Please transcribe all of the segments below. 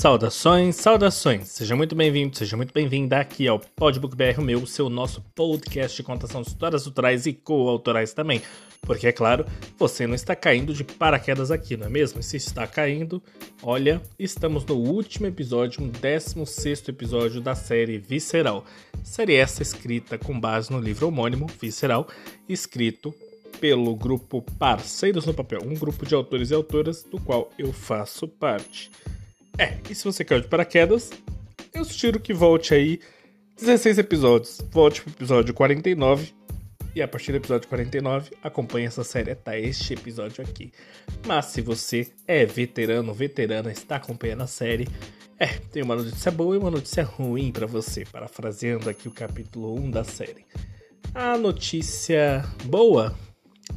Saudações, saudações! Seja muito bem-vindo, seja muito bem-vinda aqui ao Podbook BR, o meu, seu nosso podcast de contação de histórias autorais e co-autorais também. Porque, é claro, você não está caindo de paraquedas aqui, não é mesmo? E se está caindo, olha, estamos no último episódio, um 16 episódio da série Visceral. Série essa escrita com base no livro homônimo, Visceral, escrito pelo grupo Parceiros no Papel, um grupo de autores e autoras do qual eu faço parte. É, e se você caiu de paraquedas, eu sugiro que volte aí 16 episódios. Volte pro episódio 49. E a partir do episódio 49, acompanhe essa série até este episódio aqui. Mas se você é veterano, veterana, está acompanhando a série, é, tem uma notícia boa e uma notícia ruim para você, parafraseando aqui o capítulo 1 da série. A notícia boa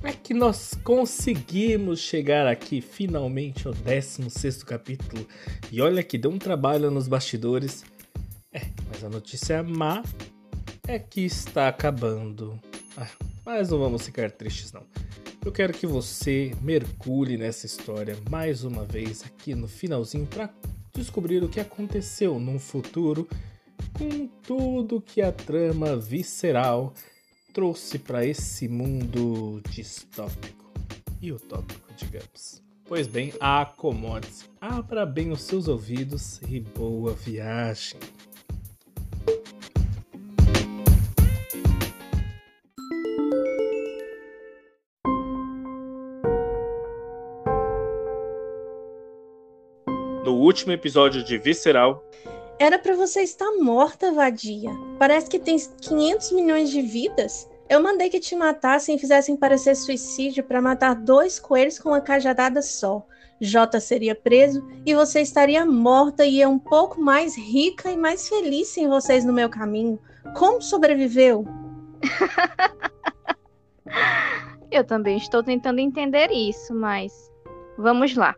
é que nós conseguimos chegar aqui finalmente ao 16 capítulo. E olha que deu um trabalho nos bastidores. É, mas a notícia má é que está acabando. Ah, mas não vamos ficar tristes não. Eu quero que você mergulhe nessa história mais uma vez aqui no finalzinho para descobrir o que aconteceu num futuro com tudo que a trama visceral trouxe para esse mundo distópico e utópico, digamos. Pois bem, acomode-se, abra bem os seus ouvidos e boa viagem. No último episódio de Visceral, era para você estar morta, vadia. Parece que tem 500 milhões de vidas. Eu mandei que te matassem e fizessem parecer suicídio para matar dois coelhos com uma cajadada só. Jota seria preso e você estaria morta e eu um pouco mais rica e mais feliz sem vocês no meu caminho. Como sobreviveu? eu também estou tentando entender isso, mas vamos lá.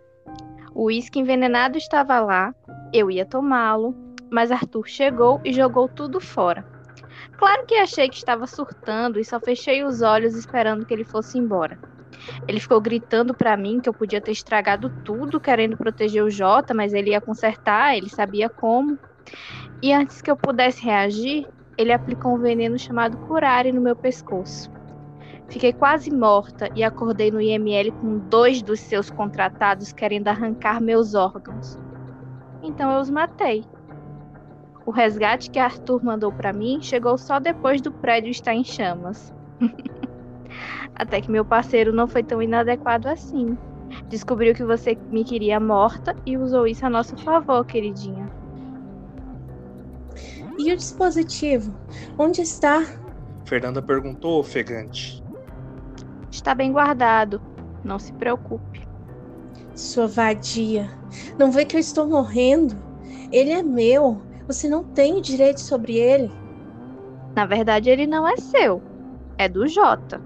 O uísque envenenado estava lá, eu ia tomá-lo, mas Arthur chegou e jogou tudo fora. Claro que achei que estava surtando e só fechei os olhos esperando que ele fosse embora. Ele ficou gritando para mim que eu podia ter estragado tudo querendo proteger o Jota, mas ele ia consertar, ele sabia como. E antes que eu pudesse reagir, ele aplicou um veneno chamado curare no meu pescoço. Fiquei quase morta e acordei no IML com dois dos seus contratados querendo arrancar meus órgãos. Então eu os matei. O resgate que Arthur mandou para mim chegou só depois do prédio estar em chamas. Até que meu parceiro não foi tão inadequado assim. Descobriu que você me queria morta e usou isso a nosso favor, queridinha. E o dispositivo? Onde está? Fernanda perguntou, ofegante. Está bem guardado. Não se preocupe. Sua vadia. Não vê que eu estou morrendo? Ele é meu. Você não tem direito sobre ele. Na verdade, ele não é seu. É do Jota.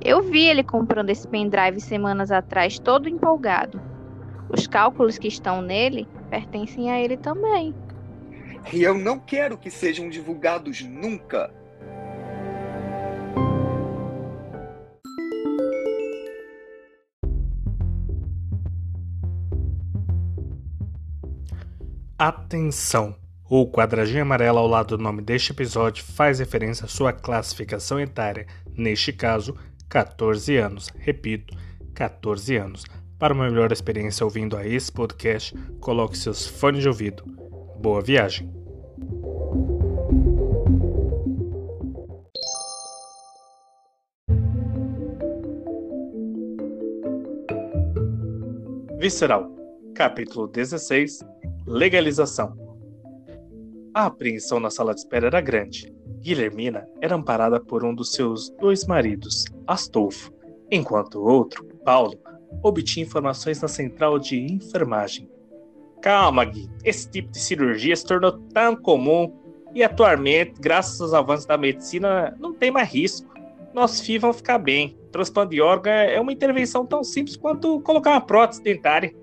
Eu vi ele comprando esse pendrive semanas atrás, todo empolgado. Os cálculos que estão nele pertencem a ele também. E eu não quero que sejam divulgados nunca. Atenção! O quadradinho amarelo ao lado do nome deste episódio faz referência à sua classificação etária, neste caso, 14 anos. Repito, 14 anos. Para uma melhor experiência ouvindo a esse podcast, coloque seus fones de ouvido. Boa viagem! Visceral, capítulo 16 Legalização a apreensão na sala de espera era grande. Guilhermina era amparada por um dos seus dois maridos, Astolfo, enquanto o outro, Paulo, obtinha informações na central de enfermagem. Calma, Gui. Esse tipo de cirurgia se tornou tão comum e atualmente, graças aos avanços da medicina, não tem mais risco. Nossos filhos vão ficar bem. Transplante de órgão é uma intervenção tão simples quanto colocar uma prótese dentária.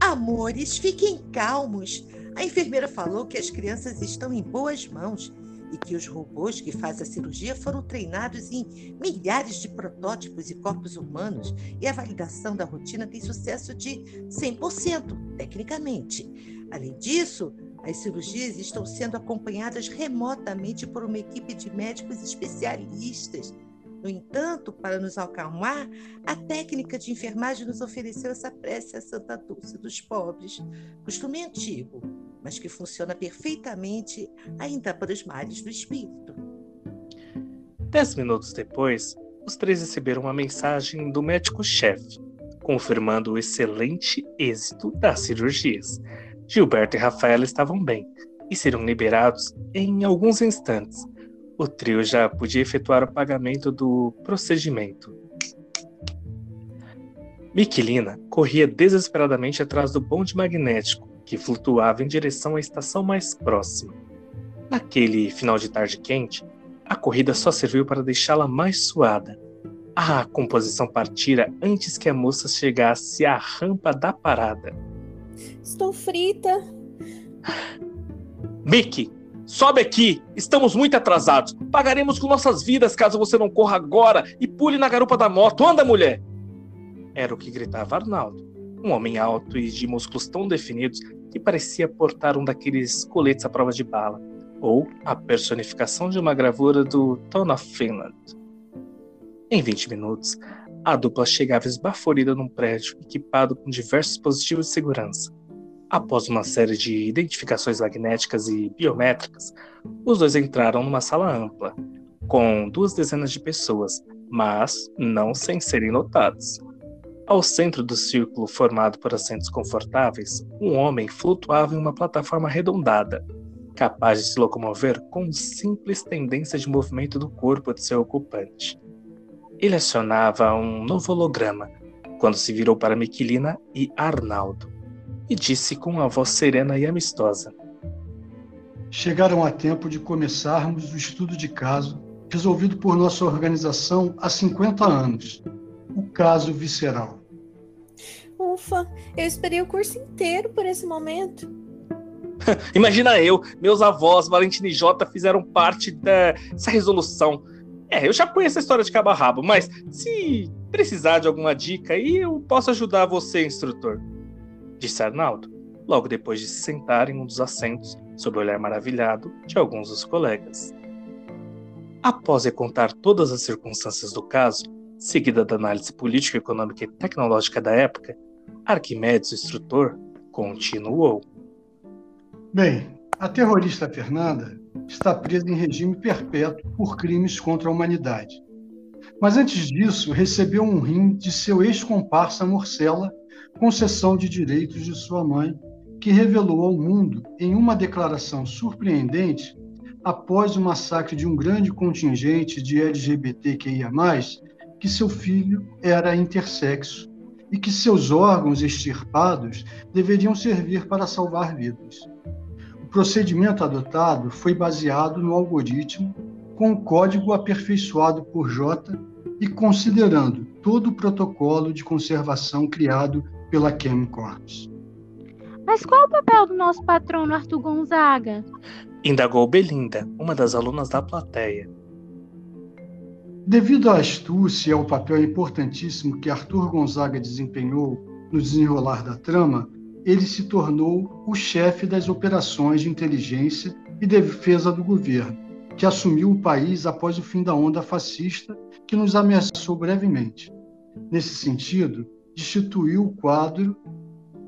Amores, fiquem calmos. A enfermeira falou que as crianças estão em boas mãos. e que os robôs que fazem a cirurgia foram treinados em milhares de protótipos e corpos humanos e a validação da rotina tem sucesso de 100%, tecnicamente. Além disso, as cirurgias estão sendo acompanhadas remotamente por uma equipe de médicos especialistas. No entanto, para nos acalmar, a técnica de enfermagem nos ofereceu essa prece a Santa Dulce dos pobres, costume antigo, mas que funciona perfeitamente ainda para os males do espírito. Dez minutos depois, os três receberam uma mensagem do médico-chefe, confirmando o excelente êxito das cirurgias. Gilberto e Rafaela estavam bem e seriam liberados em alguns instantes. O trio já podia efetuar o pagamento do procedimento. Miquelina corria desesperadamente atrás do bonde magnético, que flutuava em direção à estação mais próxima. Naquele final de tarde quente, a corrida só serviu para deixá-la mais suada. A composição partira antes que a moça chegasse à rampa da parada. Estou frita. Mickey, sobe aqui! Estamos muito atrasados. Pagaremos com nossas vidas caso você não corra agora e pule na garupa da moto. Anda, mulher! Era o que gritava Arnaldo, um homem alto e de músculos tão definidos que parecia portar um daqueles coletes à prova de bala, ou a personificação de uma gravura do Town of Finland. Em 20 minutos, a dupla chegava esbaforida num prédio equipado com diversos dispositivos de segurança. Após uma série de identificações magnéticas e biométricas, os dois entraram numa sala ampla, com duas dezenas de pessoas, mas não sem serem notados. Ao centro do círculo formado por assentos confortáveis, um homem flutuava em uma plataforma arredondada, capaz de se locomover com simples tendência de movimento do corpo de seu ocupante. Ele acionava um novo holograma quando se virou para Miquelina e Arnaldo e disse com uma voz serena e amistosa: Chegaram a tempo de começarmos o estudo de caso resolvido por nossa organização há 50 anos o caso visceral. Ufa, eu esperei o curso inteiro por esse momento. Imagina eu, meus avós, Valentina e Jota, fizeram parte dessa resolução. É, eu já conheço a história de cabo a rabo, mas se precisar de alguma dica aí, eu posso ajudar você, instrutor. Disse Arnaldo, logo depois de se sentar em um dos assentos, sob o olhar maravilhado de alguns dos colegas. Após recontar todas as circunstâncias do caso, seguida da análise política, econômica e tecnológica da época, Arquimedes, o instrutor, continuou. Bem, a terrorista Fernanda está presa em regime perpétuo por crimes contra a humanidade. Mas antes disso, recebeu um rim de seu ex-comparsa Morcela, concessão de direitos de sua mãe, que revelou ao mundo, em uma declaração surpreendente, após o massacre de um grande contingente de LGBTQIA, que seu filho era intersexo e que seus órgãos extirpados deveriam servir para salvar vidas. O procedimento adotado foi baseado no algoritmo com o código aperfeiçoado por J e considerando todo o protocolo de conservação criado pela ChemCorps. Mas qual o papel do nosso patrono Arthur Gonzaga? Indagou Belinda, uma das alunas da plateia. Devido à astúcia e ao papel importantíssimo que Arthur Gonzaga desempenhou no desenrolar da trama, ele se tornou o chefe das operações de inteligência e defesa do governo, que assumiu o país após o fim da onda fascista que nos ameaçou brevemente. Nesse sentido, destituiu o quadro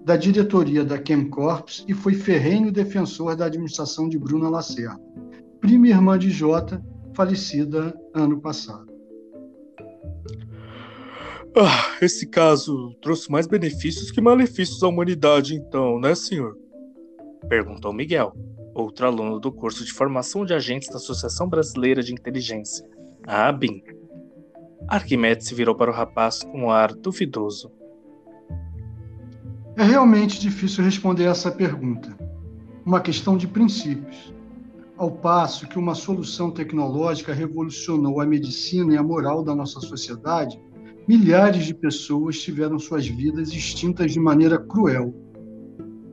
da diretoria da Chemcorps e foi ferrenho defensor da administração de Bruna Lacerda, prima irmã de Jota, falecida ano passado. Ah, esse caso trouxe mais benefícios que malefícios à humanidade, então, né, senhor? Perguntou Miguel, outro aluno do curso de formação de agentes da Associação Brasileira de Inteligência, a ABIN. Arquimedes se virou para o rapaz com um ar duvidoso. É realmente difícil responder essa pergunta. Uma questão de princípios. Ao passo que uma solução tecnológica revolucionou a medicina e a moral da nossa sociedade, milhares de pessoas tiveram suas vidas extintas de maneira cruel.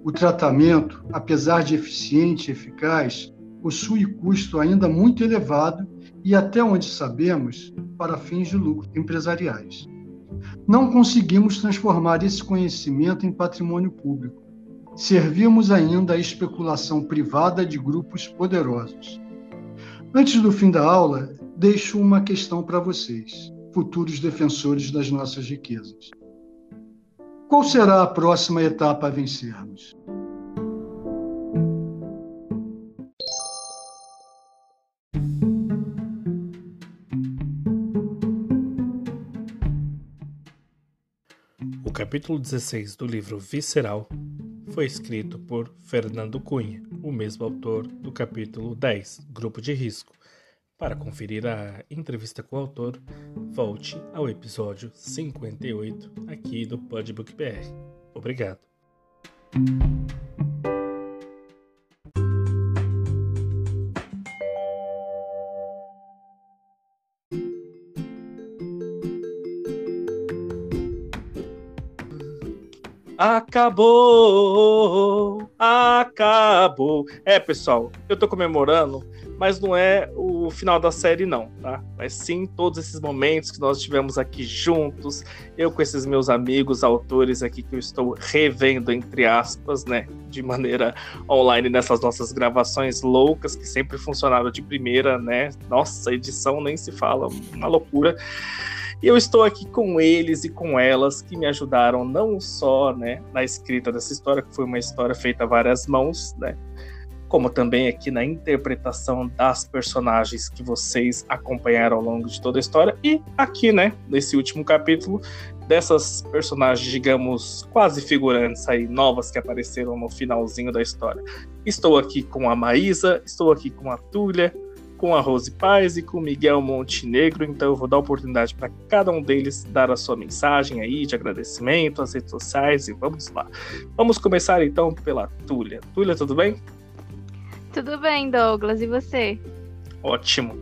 O tratamento, apesar de eficiente e eficaz, possui custo ainda muito elevado e, até onde sabemos, para fins de lucro empresariais. Não conseguimos transformar esse conhecimento em patrimônio público. Servimos ainda à especulação privada de grupos poderosos. Antes do fim da aula, deixo uma questão para vocês, futuros defensores das nossas riquezas. Qual será a próxima etapa a vencermos? Capítulo 16 do livro Visceral foi escrito por Fernando Cunha, o mesmo autor do capítulo 10, Grupo de Risco. Para conferir a entrevista com o autor, volte ao episódio 58 aqui do Podbook BR. Obrigado. Acabou, acabou. É, pessoal, eu tô comemorando, mas não é o final da série, não, tá? Mas sim todos esses momentos que nós tivemos aqui juntos, eu com esses meus amigos, autores aqui que eu estou revendo, entre aspas, né? De maneira online nessas nossas gravações loucas que sempre funcionaram de primeira, né? Nossa, edição nem se fala, uma loucura. E eu estou aqui com eles e com elas que me ajudaram não só né, na escrita dessa história, que foi uma história feita a várias mãos, né, como também aqui na interpretação das personagens que vocês acompanharam ao longo de toda a história, e aqui, né, nesse último capítulo, dessas personagens, digamos, quase figurantes aí, novas que apareceram no finalzinho da história. Estou aqui com a Maísa, estou aqui com a Túlia, com a Rose Paz e com o Miguel Montenegro, então eu vou dar oportunidade para cada um deles dar a sua mensagem aí de agradecimento, as redes sociais e vamos lá. Vamos começar então pela Túlia. Túlia, tudo bem? Tudo bem, Douglas, e você? Ótimo.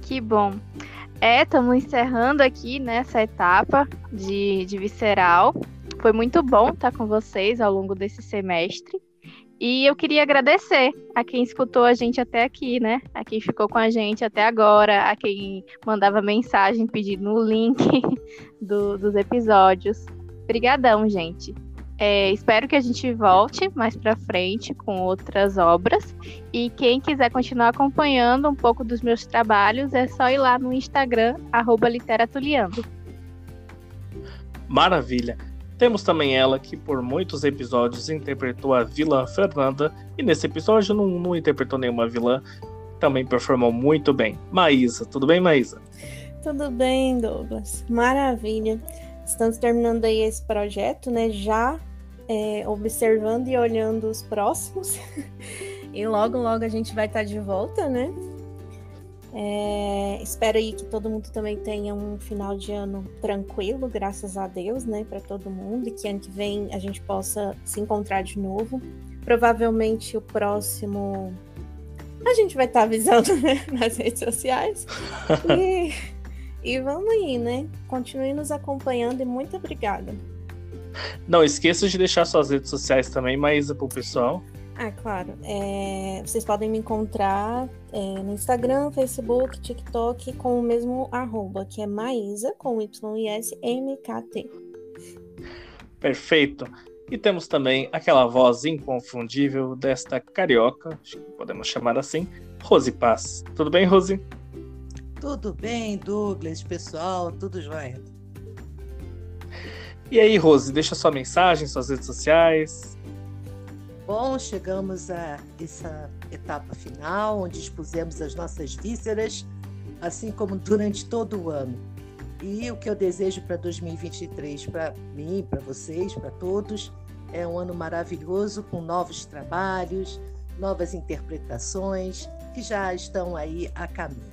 Que bom. É, estamos encerrando aqui nessa etapa de, de visceral. Foi muito bom estar com vocês ao longo desse semestre. E eu queria agradecer a quem escutou a gente até aqui, né? A quem ficou com a gente até agora, a quem mandava mensagem pedindo o link do, dos episódios. Obrigadão, gente. É, espero que a gente volte mais para frente com outras obras. E quem quiser continuar acompanhando um pouco dos meus trabalhos, é só ir lá no Instagram, literatuliando. Maravilha! Temos também ela que por muitos episódios interpretou a vilã Fernanda e nesse episódio não, não interpretou nenhuma vilã, também performou muito bem. Maísa, tudo bem, Maísa? Tudo bem, Douglas. Maravilha. Estamos terminando aí esse projeto, né? Já é, observando e olhando os próximos. e logo, logo a gente vai estar de volta, né? É, espero aí que todo mundo também tenha um final de ano tranquilo, graças a Deus, né, para todo mundo, e que ano que vem a gente possa se encontrar de novo. Provavelmente o próximo a gente vai estar tá avisando né, nas redes sociais. e, e vamos aí, né? Continue nos acompanhando e muito obrigada. Não esqueça de deixar suas redes sociais também, Maísa, para o pessoal. Ah, claro. É, vocês podem me encontrar é, no Instagram, Facebook, TikTok com o mesmo arroba, que é Maísa, com Y e S M K T. Perfeito. E temos também aquela voz inconfundível desta carioca, acho que podemos chamar assim, Rose Paz. Tudo bem, Rose? Tudo bem, Douglas, pessoal, tudo jóia. E aí, Rose, deixa sua mensagem, suas redes sociais. Bom, chegamos a essa etapa final, onde expusemos as nossas vísceras, assim como durante todo o ano. E o que eu desejo para 2023, para mim, para vocês, para todos, é um ano maravilhoso, com novos trabalhos, novas interpretações, que já estão aí a caminho.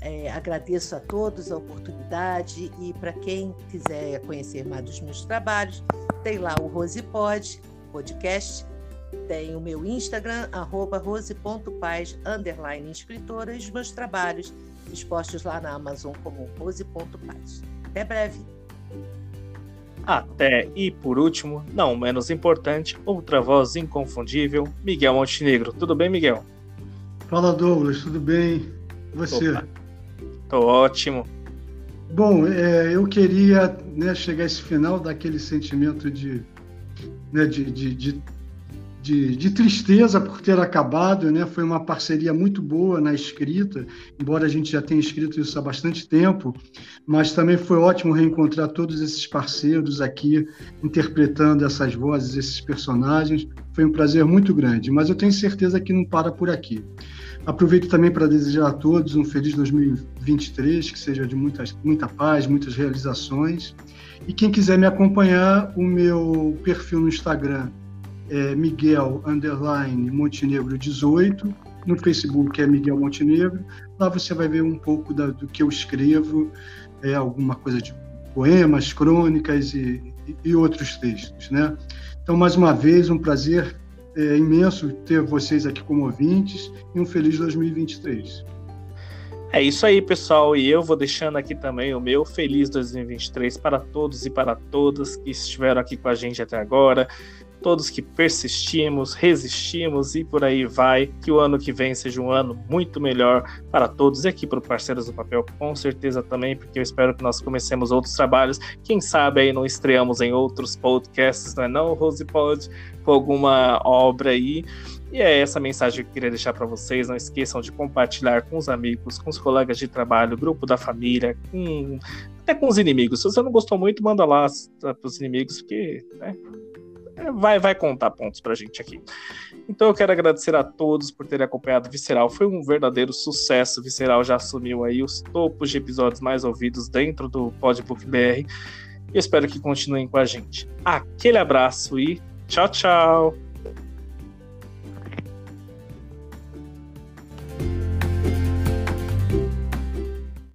É, agradeço a todos a oportunidade e para quem quiser conhecer mais dos meus trabalhos, tem lá o Rosepod podcast tem o meu Instagram, arroba rose.paz, underline escritora, e os meus trabalhos expostos lá na Amazon como rose.paz. Até breve! Até e por último, não menos importante, outra voz inconfundível, Miguel Montenegro. Tudo bem, Miguel? Fala, Douglas, tudo bem? Você? Opa. Tô ótimo. Bom, é, eu queria né, chegar a esse final daquele sentimento de, né, de, de, de de, de, tristeza por ter acabado, né? Foi uma parceria muito boa na escrita, embora a gente já tenha escrito isso há bastante tempo, mas também foi ótimo reencontrar todos esses parceiros aqui interpretando essas vozes, esses personagens. Foi um prazer muito grande, mas eu tenho certeza que não para por aqui. Aproveito também para desejar a todos um feliz 2023, que seja de muita, muita paz, muitas realizações. E quem quiser me acompanhar, o meu perfil no Instagram é Miguel Underline Montenegro 18. No Facebook é Miguel Montenegro. Lá você vai ver um pouco da, do que eu escrevo, é, alguma coisa de poemas, crônicas e, e, outros textos. Né? Então, mais uma vez, um prazer é, imenso ter vocês aqui como ouvintes e um feliz 2023. É isso aí, pessoal. E eu vou deixando aqui também o meu feliz 2023 para todos e para todas que estiveram aqui com a gente até agora todos que persistimos, resistimos e por aí vai. Que o ano que vem seja um ano muito melhor para todos e aqui para o Parceiros do Papel, com certeza também, porque eu espero que nós comecemos outros trabalhos. Quem sabe aí não estreamos em outros podcasts, não é não, Rose Pod, com alguma obra aí. E é essa mensagem que eu queria deixar para vocês. Não esqueçam de compartilhar com os amigos, com os colegas de trabalho, grupo da família, com... até com os inimigos. Se você não gostou muito, manda lá para os inimigos, porque né, vai, vai contar pontos pra gente aqui. Então eu quero agradecer a todos por terem acompanhado Visceral. Foi um verdadeiro sucesso. Visceral já assumiu aí os topos de episódios mais ouvidos dentro do Podbook BR. Eu espero que continuem com a gente. Aquele abraço e tchau, tchau!